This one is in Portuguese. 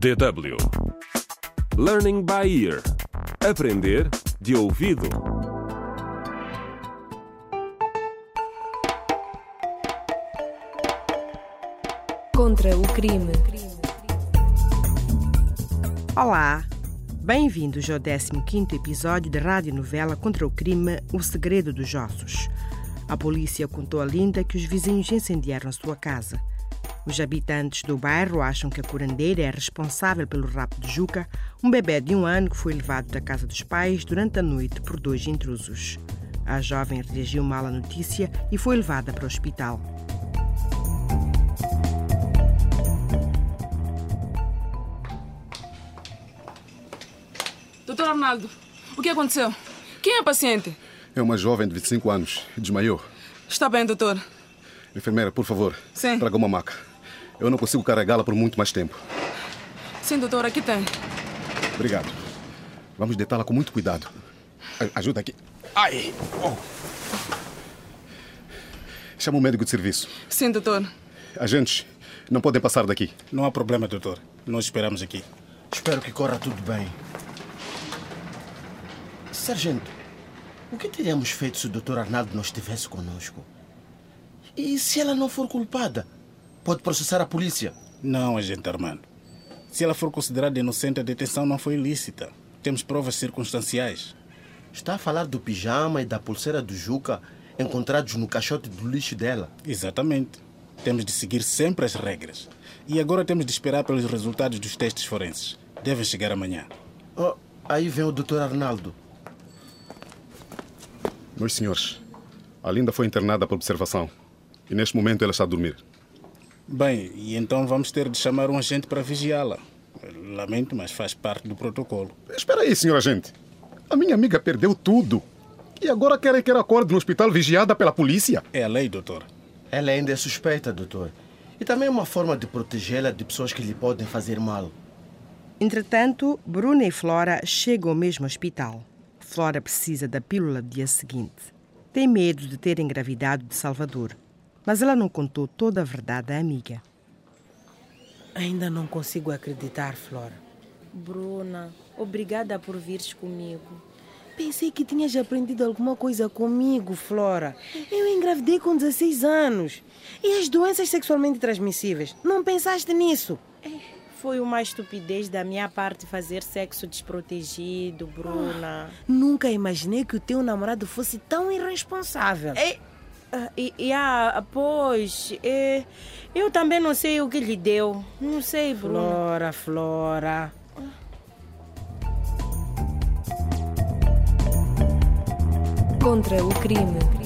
DW Learning by Ear Aprender de ouvido. Contra o crime. Olá, bem-vindos ao 15º episódio da radionovela Contra o Crime O Segredo dos Ossos. A polícia contou a Linda que os vizinhos incendiaram sua casa. Os habitantes do bairro acham que a curandeira é responsável pelo rapto de Juca, um bebê de um ano que foi levado da casa dos pais durante a noite por dois intrusos. A jovem reagiu mal à notícia e foi levada para o hospital. Doutor Arnaldo, o que aconteceu? Quem é a paciente? É uma jovem de 25 anos, desmaiou. Está bem, doutor. Enfermeira, por favor, Sim. traga uma maca. Eu não consigo carregá-la por muito mais tempo. Sim, doutor, aqui tem. Obrigado. Vamos deitá-la com muito cuidado. Ajuda aqui. Ai! Oh. Chama o médico de serviço. Sim, doutor. Agentes, não podem passar daqui. Não há problema, doutor. Nós esperamos aqui. Espero que corra tudo bem. Sargento, o que teríamos feito se o Dr. Arnaldo não estivesse conosco? E se ela não for culpada? Pode processar a polícia. Não, agente Armando. Se ela for considerada inocente, a detenção não foi ilícita. Temos provas circunstanciais. Está a falar do pijama e da pulseira do Juca encontrados no caixote do lixo dela. Exatamente. Temos de seguir sempre as regras. E agora temos de esperar pelos resultados dos testes forenses. Devem chegar amanhã. Oh, aí vem o Dr. Arnaldo. Meus senhores, a Linda foi internada por observação. E neste momento ela está a dormir. Bem, e então vamos ter de chamar um agente para vigiá-la. Lamento, mas faz parte do protocolo. Espera aí, senhor agente. A minha amiga perdeu tudo. E agora querem que ela acorde no hospital vigiada pela polícia? É a lei, doutor. Ela ainda é suspeita, doutor. E também é uma forma de protegê-la de pessoas que lhe podem fazer mal. Entretanto, Bruna e Flora chegam ao mesmo hospital. Flora precisa da pílula do dia seguinte. Tem medo de ter engravidado de Salvador, mas ela não contou toda a verdade à amiga. Ainda não consigo acreditar, Flora. Bruna, obrigada por vires comigo. Pensei que tinhas aprendido alguma coisa comigo, Flora. Eu engravidei com 16 anos. E as doenças sexualmente transmissíveis? Não pensaste nisso? Foi uma estupidez da minha parte fazer sexo desprotegido, Bruna. Nunca imaginei que o teu namorado fosse tão irresponsável. Ah, E, e ah, pois, eu também não sei o que lhe deu. Não sei, Bruna. Flora, Flora. Contra o crime.